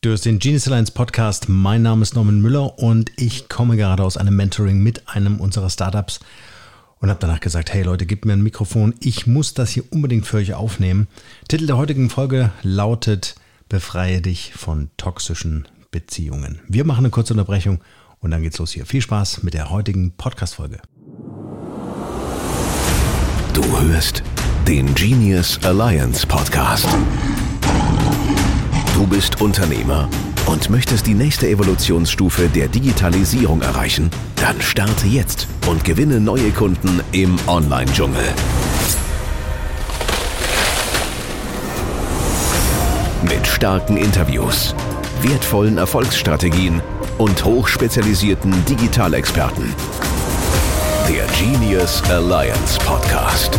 Du hast den Genius Alliance Podcast. Mein Name ist Norman Müller und ich komme gerade aus einem Mentoring mit einem unserer Startups und habe danach gesagt, hey Leute, gebt mir ein Mikrofon. Ich muss das hier unbedingt für euch aufnehmen. Titel der heutigen Folge lautet Befreie dich von toxischen Beziehungen. Wir machen eine kurze Unterbrechung und dann geht's los hier. Viel Spaß mit der heutigen Podcast-Folge. Du hörst den Genius Alliance Podcast. Du bist Unternehmer und möchtest die nächste Evolutionsstufe der Digitalisierung erreichen? Dann starte jetzt und gewinne neue Kunden im Online-Dschungel. Mit starken Interviews, wertvollen Erfolgsstrategien und hochspezialisierten Digitalexperten. Der Genius Alliance Podcast.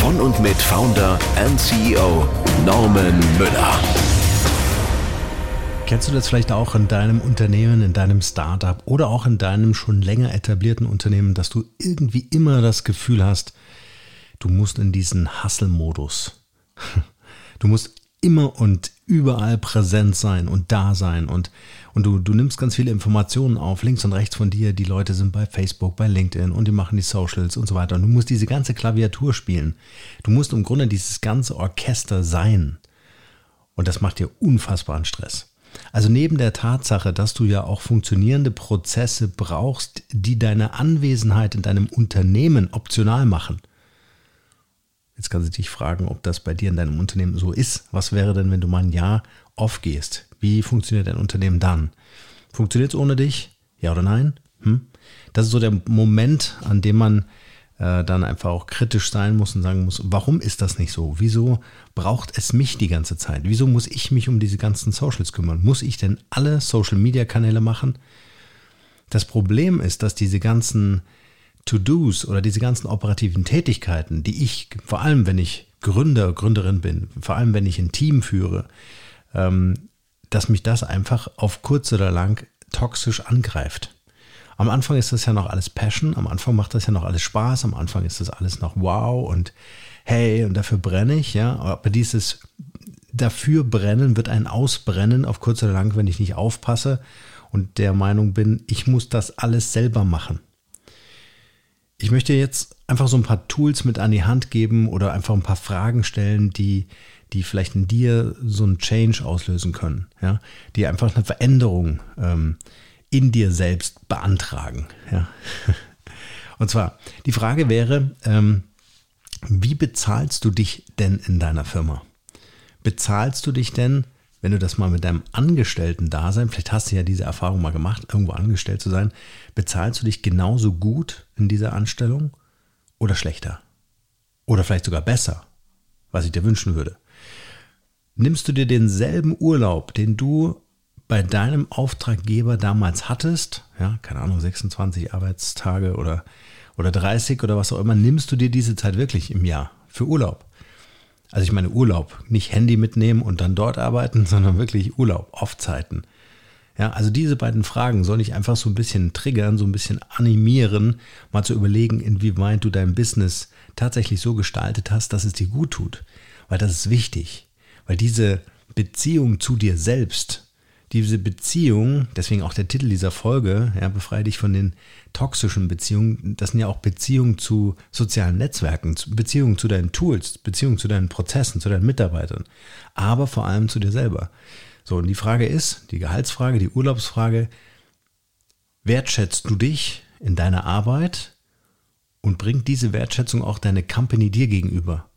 Von und mit Founder and CEO Norman Müller. Kennst du das vielleicht auch in deinem Unternehmen, in deinem Startup oder auch in deinem schon länger etablierten Unternehmen, dass du irgendwie immer das Gefühl hast, du musst in diesen Hustle-Modus. Du musst immer und überall präsent sein und da sein und, und du, du nimmst ganz viele Informationen auf, links und rechts von dir. Die Leute sind bei Facebook, bei LinkedIn und die machen die Socials und so weiter. Und du musst diese ganze Klaviatur spielen. Du musst im Grunde dieses ganze Orchester sein. Und das macht dir unfassbaren Stress. Also neben der Tatsache, dass du ja auch funktionierende Prozesse brauchst, die deine Anwesenheit in deinem Unternehmen optional machen. Jetzt kannst du dich fragen, ob das bei dir in deinem Unternehmen so ist. Was wäre denn, wenn du mal ein Jahr off gehst? Wie funktioniert dein Unternehmen dann? Funktioniert es ohne dich? Ja oder nein? Hm? Das ist so der Moment, an dem man äh, dann einfach auch kritisch sein muss und sagen muss, warum ist das nicht so? Wieso braucht es mich die ganze Zeit? Wieso muss ich mich um diese ganzen Socials kümmern? Muss ich denn alle Social-Media-Kanäle machen? Das Problem ist, dass diese ganzen To-Dos oder diese ganzen operativen Tätigkeiten, die ich, vor allem wenn ich Gründer, Gründerin bin, vor allem wenn ich ein Team führe, ähm, dass mich das einfach auf kurz oder lang toxisch angreift. Am Anfang ist das ja noch alles Passion, am Anfang macht das ja noch alles Spaß, am Anfang ist das alles noch wow und hey, und dafür brenne ich, ja. Aber dieses dafür brennen wird ein Ausbrennen auf kurz oder lang, wenn ich nicht aufpasse und der Meinung bin, ich muss das alles selber machen. Ich möchte jetzt einfach so ein paar Tools mit an die Hand geben oder einfach ein paar Fragen stellen, die, die vielleicht in dir so einen Change auslösen können, ja, die einfach eine Veränderung ähm, in dir selbst beantragen. Ja. Und zwar, die Frage wäre, ähm, wie bezahlst du dich denn in deiner Firma? Bezahlst du dich denn, wenn du das mal mit deinem Angestellten-Dasein, vielleicht hast du ja diese Erfahrung mal gemacht, irgendwo angestellt zu sein, bezahlst du dich genauso gut in dieser Anstellung oder schlechter? Oder vielleicht sogar besser, was ich dir wünschen würde. Nimmst du dir denselben Urlaub, den du bei deinem Auftraggeber damals hattest, ja, keine Ahnung, 26 Arbeitstage oder, oder 30 oder was auch immer, nimmst du dir diese Zeit wirklich im Jahr für Urlaub? Also ich meine Urlaub, nicht Handy mitnehmen und dann dort arbeiten, sondern wirklich Urlaub, Off-Zeiten. Ja, also diese beiden Fragen soll ich einfach so ein bisschen triggern, so ein bisschen animieren, mal zu überlegen, inwieweit du dein Business tatsächlich so gestaltet hast, dass es dir gut tut. Weil das ist wichtig. Weil diese Beziehung zu dir selbst, diese Beziehung, deswegen auch der Titel dieser Folge, ja, befreie dich von den toxischen Beziehungen, das sind ja auch Beziehungen zu sozialen Netzwerken, Beziehungen zu deinen Tools, Beziehungen zu deinen Prozessen, zu deinen Mitarbeitern, aber vor allem zu dir selber. So, und die Frage ist, die Gehaltsfrage, die Urlaubsfrage, wertschätzt du dich in deiner Arbeit und bringt diese Wertschätzung auch deine Company dir gegenüber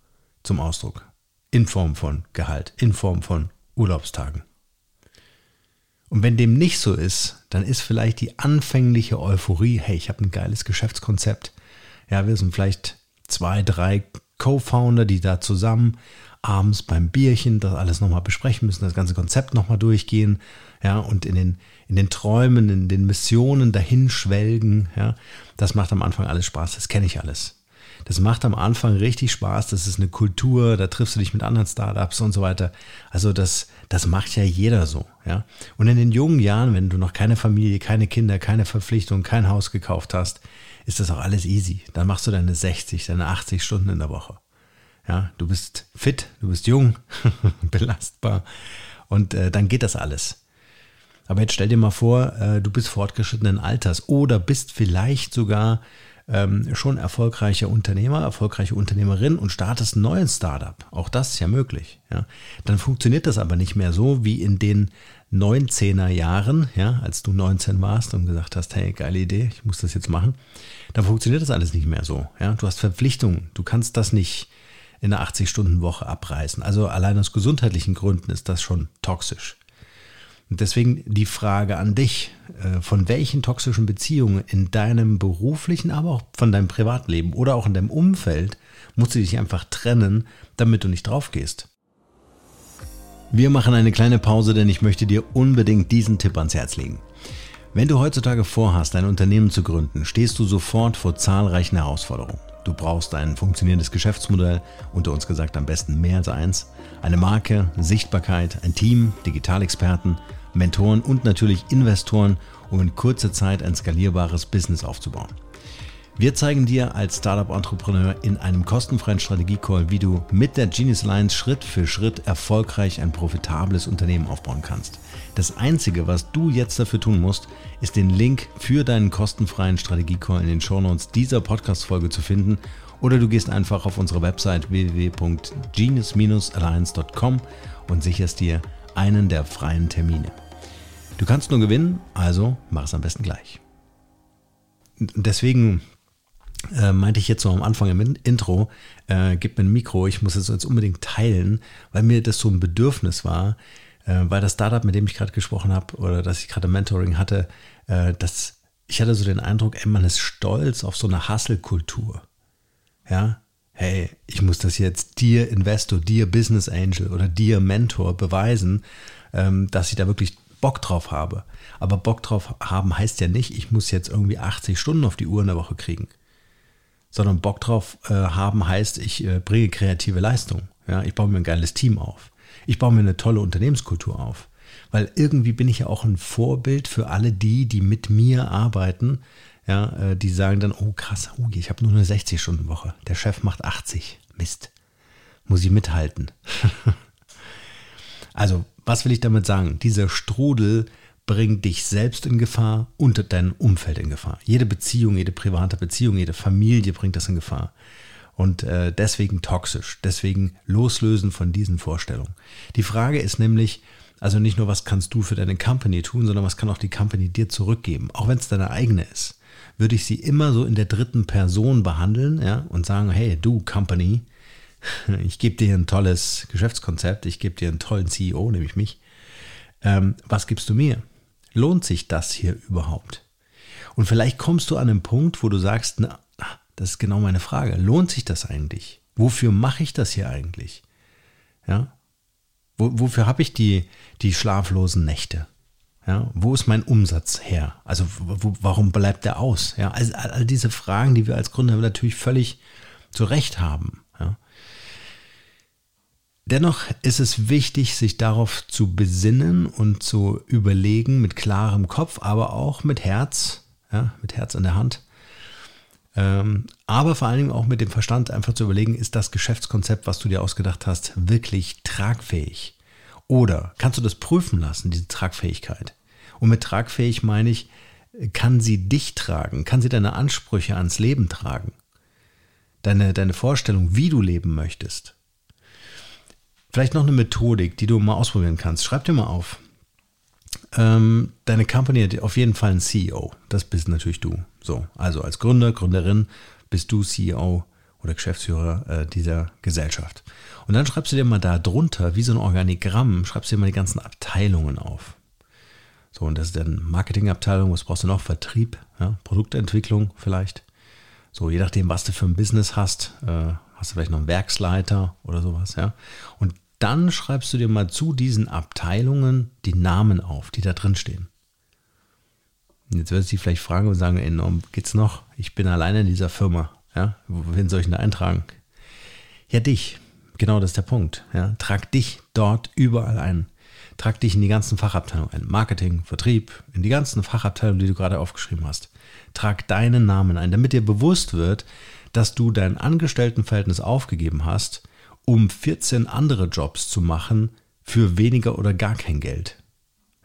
zum Ausdruck? In Form von Gehalt, in Form von Urlaubstagen. Und wenn dem nicht so ist, dann ist vielleicht die anfängliche Euphorie, hey, ich habe ein geiles Geschäftskonzept. Ja, wir sind vielleicht zwei, drei Co-Founder, die da zusammen abends beim Bierchen das alles nochmal besprechen müssen, das ganze Konzept nochmal durchgehen, ja, und in den, in den Träumen, in den Missionen dahin schwelgen, ja. Das macht am Anfang alles Spaß, das kenne ich alles. Das macht am Anfang richtig Spaß. Das ist eine Kultur, da triffst du dich mit anderen Startups und so weiter. Also das, das macht ja jeder so, ja. Und in den jungen Jahren, wenn du noch keine Familie, keine Kinder, keine Verpflichtung, kein Haus gekauft hast, ist das auch alles easy. Dann machst du deine 60, deine 80 Stunden in der Woche. Ja, du bist fit, du bist jung, belastbar und äh, dann geht das alles. Aber jetzt stell dir mal vor, äh, du bist fortgeschrittenen Alters oder bist vielleicht sogar ähm, schon erfolgreicher Unternehmer, erfolgreiche Unternehmerin und startest ein neues Startup. Auch das ist ja möglich. Ja. Dann funktioniert das aber nicht mehr so wie in den 19er Jahren, ja, als du 19 warst und gesagt hast, hey, geile Idee, ich muss das jetzt machen. Dann funktioniert das alles nicht mehr so. Ja. Du hast Verpflichtungen, du kannst das nicht in einer 80-Stunden-Woche abreißen. Also allein aus gesundheitlichen Gründen ist das schon toxisch. Und deswegen die Frage an dich, äh, von welchen toxischen Beziehungen in deinem beruflichen, aber auch von deinem Privatleben oder auch in deinem Umfeld musst du dich einfach trennen, damit du nicht drauf gehst. Wir machen eine kleine Pause, denn ich möchte dir unbedingt diesen Tipp ans Herz legen. Wenn du heutzutage vorhast, ein Unternehmen zu gründen, stehst du sofort vor zahlreichen Herausforderungen. Du brauchst ein funktionierendes Geschäftsmodell, unter uns gesagt am besten mehr als eins, eine Marke, Sichtbarkeit, ein Team, Digitalexperten, Mentoren und natürlich Investoren, um in kurzer Zeit ein skalierbares Business aufzubauen. Wir zeigen dir als Startup-Entrepreneur in einem kostenfreien Strategie-Call, wie du mit der Genius Alliance Schritt für Schritt erfolgreich ein profitables Unternehmen aufbauen kannst. Das Einzige, was du jetzt dafür tun musst, ist den Link für deinen kostenfreien Strategie-Call in den Shownotes dieser Podcast-Folge zu finden oder du gehst einfach auf unsere Website www.genius-alliance.com und sicherst dir einen der freien Termine. Du kannst nur gewinnen, also mach es am besten gleich. Deswegen äh, meinte ich jetzt so am Anfang im Intro, äh, gib mir ein Mikro, ich muss es jetzt unbedingt teilen, weil mir das so ein Bedürfnis war, äh, weil das Startup, mit dem ich gerade gesprochen habe oder das ich gerade Mentoring hatte, äh, das, ich hatte so den Eindruck, ey, man ist stolz auf so eine Hustle-Kultur. Ja, hey, ich muss das jetzt dir Investor, dir Business Angel oder dir Mentor beweisen, ähm, dass ich da wirklich Bock drauf habe. Aber Bock drauf haben heißt ja nicht, ich muss jetzt irgendwie 80 Stunden auf die Uhr in der Woche kriegen sondern Bock drauf äh, haben heißt, ich äh, bringe kreative Leistung. Ja, ich baue mir ein geiles Team auf. Ich baue mir eine tolle Unternehmenskultur auf. Weil irgendwie bin ich ja auch ein Vorbild für alle die, die mit mir arbeiten. Ja, äh, die sagen dann, oh krass, oh, ich habe nur eine 60-Stunden-Woche. Der Chef macht 80. Mist. Muss ich mithalten. also, was will ich damit sagen? Dieser Strudel bringt dich selbst in Gefahr und dein Umfeld in Gefahr. Jede Beziehung, jede private Beziehung, jede Familie bringt das in Gefahr. Und äh, deswegen toxisch, deswegen loslösen von diesen Vorstellungen. Die Frage ist nämlich, also nicht nur, was kannst du für deine Company tun, sondern was kann auch die Company dir zurückgeben, auch wenn es deine eigene ist. Würde ich sie immer so in der dritten Person behandeln ja, und sagen, hey, du Company, ich gebe dir ein tolles Geschäftskonzept, ich gebe dir einen tollen CEO, nämlich mich. Ähm, was gibst du mir? lohnt sich das hier überhaupt? Und vielleicht kommst du an einen Punkt, wo du sagst, na, das ist genau meine Frage. Lohnt sich das eigentlich? Wofür mache ich das hier eigentlich? Ja? Wo, wofür habe ich die, die schlaflosen Nächte? Ja, wo ist mein Umsatz her? Also wo, warum bleibt der aus? Ja, also all diese Fragen, die wir als Gründer natürlich völlig zu Recht haben. Ja. Dennoch ist es wichtig, sich darauf zu besinnen und zu überlegen mit klarem Kopf, aber auch mit Herz, ja, mit Herz in der Hand. Ähm, aber vor allen Dingen auch mit dem Verstand einfach zu überlegen, ist das Geschäftskonzept, was du dir ausgedacht hast, wirklich tragfähig? Oder kannst du das prüfen lassen, diese Tragfähigkeit? Und mit tragfähig meine ich, kann sie dich tragen? Kann sie deine Ansprüche ans Leben tragen? Deine, deine Vorstellung, wie du leben möchtest? Vielleicht noch eine Methodik, die du mal ausprobieren kannst. Schreib dir mal auf. Ähm, deine Company hat auf jeden Fall einen CEO. Das bist natürlich du. So, also als Gründer, Gründerin bist du CEO oder Geschäftsführer äh, dieser Gesellschaft. Und dann schreibst du dir mal da drunter, wie so ein Organigramm, schreibst du dir mal die ganzen Abteilungen auf. So, und das ist dann Marketingabteilung, was brauchst du noch? Vertrieb, ja? Produktentwicklung vielleicht. So, je nachdem, was du für ein Business hast, äh, hast du vielleicht noch einen Werksleiter oder sowas, ja. Und dann schreibst du dir mal zu diesen Abteilungen die Namen auf, die da drin stehen. Jetzt wirst du dich vielleicht fragen und sagen, enorm, geht's noch? Ich bin alleine in dieser Firma. Ja, wen soll ich denn da eintragen? Ja, dich. Genau das ist der Punkt. Ja, trag dich dort überall ein. Trag dich in die ganzen Fachabteilungen ein. Marketing, Vertrieb, in die ganzen Fachabteilungen, die du gerade aufgeschrieben hast. Trag deinen Namen ein, damit dir bewusst wird, dass du dein Angestelltenverhältnis aufgegeben hast um 14 andere Jobs zu machen für weniger oder gar kein Geld.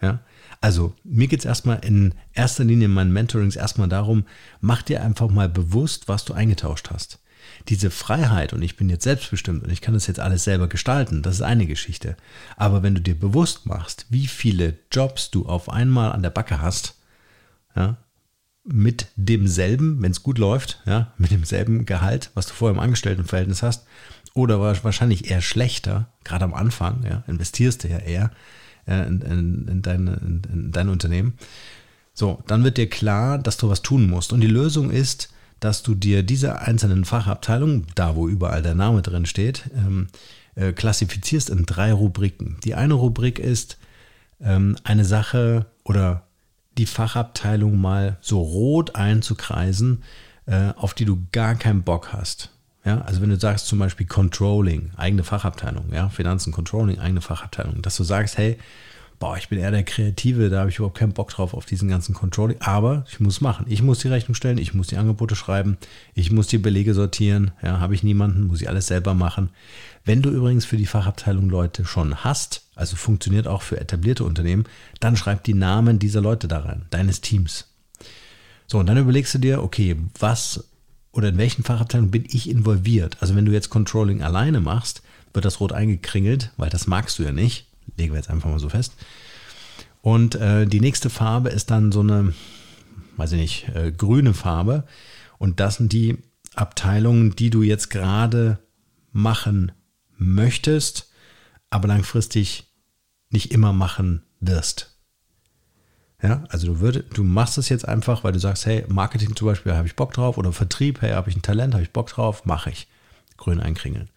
Ja? Also mir geht es erstmal in erster Linie in meinen Mentorings erstmal darum, mach dir einfach mal bewusst, was du eingetauscht hast. Diese Freiheit und ich bin jetzt selbstbestimmt und ich kann das jetzt alles selber gestalten, das ist eine Geschichte. Aber wenn du dir bewusst machst, wie viele Jobs du auf einmal an der Backe hast, ja, mit demselben, wenn es gut läuft, ja, mit demselben Gehalt, was du vorher im Angestelltenverhältnis hast, oder wahrscheinlich eher schlechter, gerade am Anfang, ja, investierst du ja eher in, in, in, deine, in, in dein Unternehmen. So, dann wird dir klar, dass du was tun musst. Und die Lösung ist, dass du dir diese einzelnen Fachabteilungen, da wo überall der Name drin steht, ähm, äh, klassifizierst in drei Rubriken. Die eine Rubrik ist ähm, eine Sache oder die Fachabteilung mal so rot einzukreisen, äh, auf die du gar keinen Bock hast. Ja, also wenn du sagst zum Beispiel Controlling, eigene Fachabteilung, ja, Finanzen, Controlling, eigene Fachabteilung, dass du sagst, hey, boah, ich bin eher der Kreative, da habe ich überhaupt keinen Bock drauf auf diesen ganzen Controlling, aber ich muss machen. Ich muss die Rechnung stellen, ich muss die Angebote schreiben, ich muss die Belege sortieren, ja, habe ich niemanden, muss ich alles selber machen. Wenn du übrigens für die Fachabteilung Leute schon hast, also funktioniert auch für etablierte Unternehmen, dann schreib die Namen dieser Leute da rein, deines Teams. So, und dann überlegst du dir, okay, was oder in welchen Fachabteilungen bin ich involviert? Also wenn du jetzt Controlling alleine machst, wird das rot eingekringelt, weil das magst du ja nicht legen wir jetzt einfach mal so fest. Und äh, die nächste Farbe ist dann so eine, weiß ich nicht, äh, grüne Farbe. Und das sind die Abteilungen, die du jetzt gerade machen möchtest, aber langfristig nicht immer machen wirst. Ja, also du, würd, du machst es jetzt einfach, weil du sagst, hey, Marketing zum Beispiel habe ich Bock drauf oder Vertrieb, hey, habe ich ein Talent, habe ich Bock drauf, mache ich. Grün einkringeln.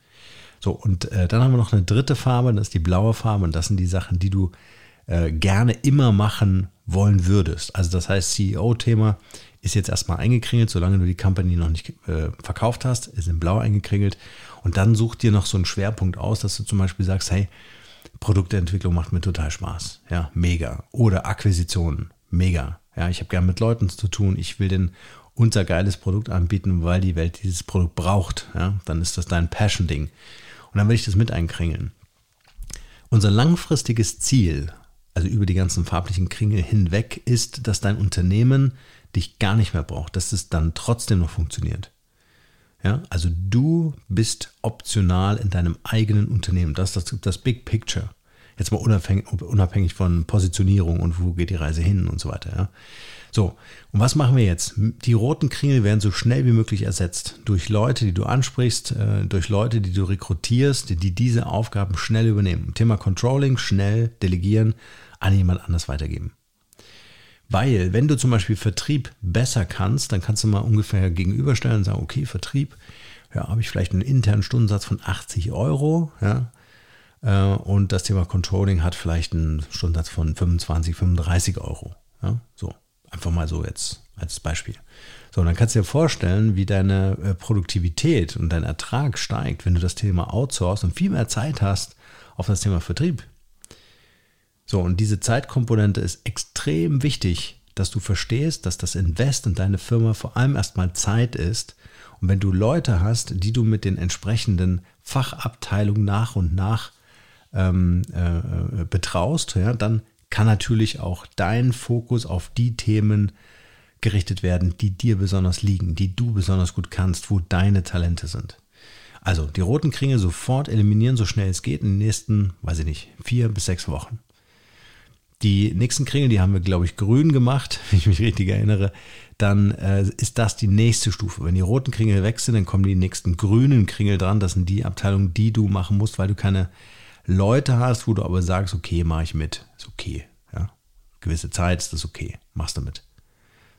So, und äh, dann haben wir noch eine dritte Farbe, das ist die blaue Farbe und das sind die Sachen, die du äh, gerne immer machen wollen würdest. Also das heißt, CEO-Thema ist jetzt erstmal eingekringelt, solange du die Company noch nicht äh, verkauft hast, ist in blau eingekringelt. Und dann such dir noch so einen Schwerpunkt aus, dass du zum Beispiel sagst, hey, Produktentwicklung macht mir total Spaß. Ja, mega. Oder Akquisitionen, mega. Ja, ich habe gern mit Leuten zu tun. Ich will den unser geiles Produkt anbieten, weil die Welt dieses Produkt braucht. Ja, dann ist das dein Passion-Ding. Und dann will ich das mit einkringeln. Unser langfristiges Ziel, also über die ganzen farblichen Kringel hinweg, ist, dass dein Unternehmen dich gar nicht mehr braucht, dass es dann trotzdem noch funktioniert. Ja, also du bist optional in deinem eigenen Unternehmen. Das ist das, das Big Picture. Jetzt mal unabhängig, von Positionierung und wo geht die Reise hin und so weiter. Ja. So, und was machen wir jetzt? Die roten Kringel werden so schnell wie möglich ersetzt durch Leute, die du ansprichst, äh, durch Leute, die du rekrutierst, die diese Aufgaben schnell übernehmen. Thema Controlling, schnell delegieren, an jemand anders weitergeben. Weil, wenn du zum Beispiel Vertrieb besser kannst, dann kannst du mal ungefähr gegenüberstellen und sagen, okay, Vertrieb, ja, habe ich vielleicht einen internen Stundensatz von 80 Euro, ja, äh, und das Thema Controlling hat vielleicht einen Stundensatz von 25, 35 Euro. Ja, so. Einfach mal so jetzt als Beispiel. So, und dann kannst du dir vorstellen, wie deine äh, Produktivität und dein Ertrag steigt, wenn du das Thema outsourcest und viel mehr Zeit hast auf das Thema Vertrieb. So, und diese Zeitkomponente ist extrem wichtig, dass du verstehst, dass das Invest in deine Firma vor allem erstmal Zeit ist. Und wenn du Leute hast, die du mit den entsprechenden Fachabteilungen nach und nach ähm, äh, betraust, ja, dann kann natürlich auch dein Fokus auf die Themen gerichtet werden, die dir besonders liegen, die du besonders gut kannst, wo deine Talente sind. Also die roten Kringel sofort eliminieren, so schnell es geht, in den nächsten, weiß ich nicht, vier bis sechs Wochen. Die nächsten Kringel, die haben wir, glaube ich, grün gemacht, wenn ich mich richtig erinnere. Dann äh, ist das die nächste Stufe. Wenn die roten Kringel weg sind, dann kommen die nächsten grünen Kringel dran. Das sind die Abteilungen, die du machen musst, weil du keine Leute hast, wo du aber sagst, okay, mache ich mit, ist okay. Ja? Gewisse Zeit ist das okay, machst du mit.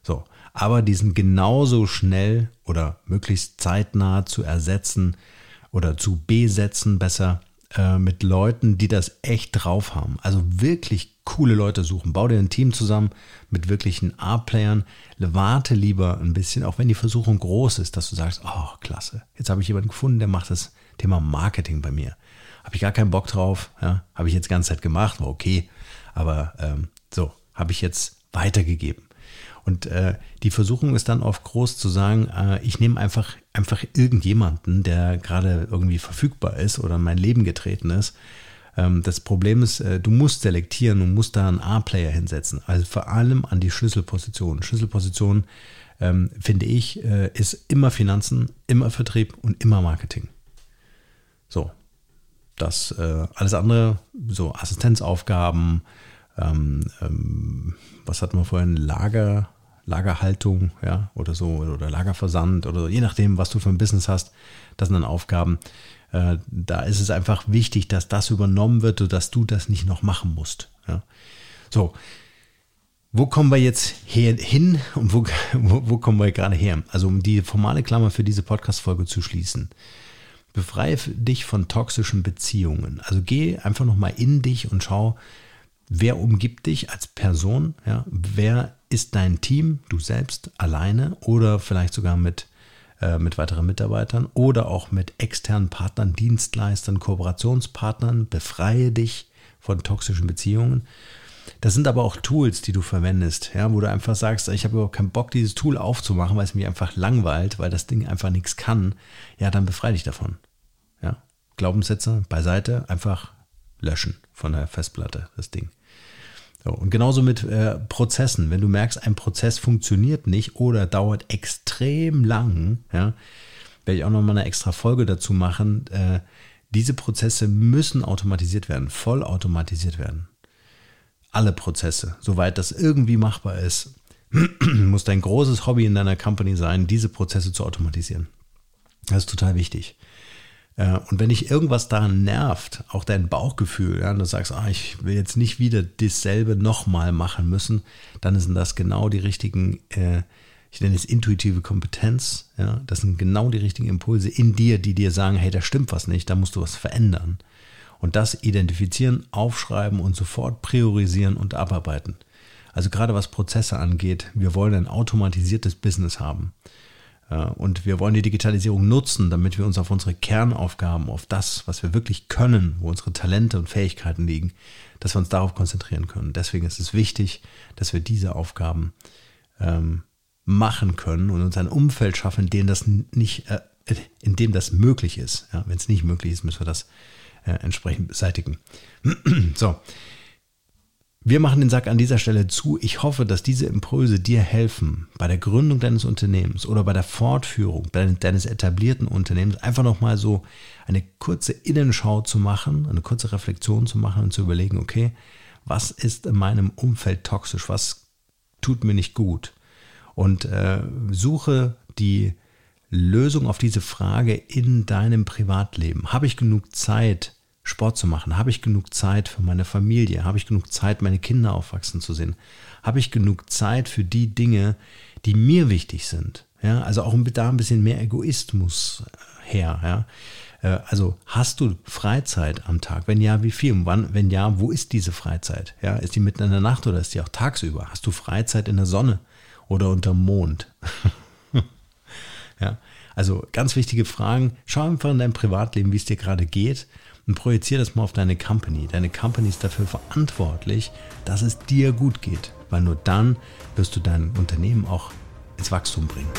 So, aber die sind genauso schnell oder möglichst zeitnah zu ersetzen oder zu besetzen, besser äh, mit Leuten, die das echt drauf haben. Also wirklich coole Leute suchen. Bau dir ein Team zusammen mit wirklichen A-Playern. Warte lieber ein bisschen, auch wenn die Versuchung groß ist, dass du sagst, oh, klasse, jetzt habe ich jemanden gefunden, der macht das Thema Marketing bei mir habe ich gar keinen Bock drauf. Ja, habe ich jetzt die ganze Zeit gemacht, war okay. Aber ähm, so, habe ich jetzt weitergegeben. Und äh, die Versuchung ist dann oft groß zu sagen, äh, ich nehme einfach, einfach irgendjemanden, der gerade irgendwie verfügbar ist oder in mein Leben getreten ist, Ähm, das Problem ist, äh, du musst selektieren, du musst da einen A-Player hinsetzen. Also vor allem an die Schlüsselpositionen. Schlüsselpositionen, ähm, finde ich, äh, ist immer Finanzen, immer Vertrieb und immer Marketing. So. Das äh, alles andere, so Assistenzaufgaben, ähm, ähm, was hatten wir vorhin, Lager, Lagerhaltung, ja, oder so, oder Lagerversand, oder je nachdem, was du für ein Business hast, das sind dann Aufgaben. Äh, da ist es einfach wichtig, dass das übernommen wird, sodass du das nicht noch machen musst. Ja. So, wo kommen wir jetzt her, hin und wo, wo, wo kommen wir gerade her? Also um die formale Klammer für diese Podcast-Folge zu schließen. Befreie dich von toxischen Beziehungen. Also geh einfach nochmal in dich und schau, wer umgibt dich als Person, ja, wer ist dein Team, du selbst alleine oder vielleicht sogar mit, äh, mit weiteren Mitarbeitern oder auch mit externen Partnern, Dienstleistern, Kooperationspartnern. Befreie dich von toxischen Beziehungen. Das sind aber auch Tools, die du verwendest, ja, wo du einfach sagst, ich habe überhaupt keinen Bock, dieses Tool aufzumachen, weil es mich einfach langweilt, weil das Ding einfach nichts kann. Ja, dann befreie dich davon. Ja. Glaubenssätze beiseite, einfach löschen von der Festplatte, das Ding. So, und genauso mit äh, Prozessen. Wenn du merkst, ein Prozess funktioniert nicht oder dauert extrem lang, ja, werde ich auch nochmal eine extra Folge dazu machen. Äh, diese Prozesse müssen automatisiert werden, vollautomatisiert werden. Alle Prozesse, soweit das irgendwie machbar ist, muss dein großes Hobby in deiner Company sein, diese Prozesse zu automatisieren. Das ist total wichtig. Und wenn dich irgendwas daran nervt, auch dein Bauchgefühl, ja, und du sagst, ah, ich will jetzt nicht wieder dasselbe nochmal machen müssen, dann sind das genau die richtigen, äh, ich nenne es intuitive Kompetenz, ja, das sind genau die richtigen Impulse in dir, die dir sagen, hey, da stimmt was nicht, da musst du was verändern. Und das identifizieren, aufschreiben und sofort priorisieren und abarbeiten. Also gerade was Prozesse angeht, wir wollen ein automatisiertes Business haben. Und wir wollen die Digitalisierung nutzen, damit wir uns auf unsere Kernaufgaben, auf das, was wir wirklich können, wo unsere Talente und Fähigkeiten liegen, dass wir uns darauf konzentrieren können. Deswegen ist es wichtig, dass wir diese Aufgaben ähm, machen können und uns ein Umfeld schaffen, in dem das nicht, äh, in dem das möglich ist. Ja, Wenn es nicht möglich ist, müssen wir das äh, entsprechend beseitigen. so, wir machen den Sack an dieser Stelle zu. Ich hoffe, dass diese Impulse dir helfen, bei der Gründung deines Unternehmens oder bei der Fortführung deines etablierten Unternehmens einfach nochmal so eine kurze Innenschau zu machen, eine kurze Reflexion zu machen und zu überlegen, okay, was ist in meinem Umfeld toxisch, was tut mir nicht gut? Und äh, suche die Lösung auf diese Frage in deinem Privatleben. Habe ich genug Zeit, Sport zu machen? Habe ich genug Zeit für meine Familie? Habe ich genug Zeit, meine Kinder aufwachsen zu sehen? Habe ich genug Zeit für die Dinge, die mir wichtig sind? Ja, also auch da ein bisschen mehr Egoismus her. Ja. Äh, also hast du Freizeit am Tag? Wenn ja, wie viel? Und wann, wenn ja, wo ist diese Freizeit? Ja, ist die mitten in der Nacht oder ist die auch tagsüber? Hast du Freizeit in der Sonne oder unter Mond? ja, also ganz wichtige Fragen. Schau einfach in deinem Privatleben, wie es dir gerade geht und projiziere das mal auf deine Company. Deine Company ist dafür verantwortlich, dass es dir gut geht, weil nur dann wirst du dein Unternehmen auch ins Wachstum bringen.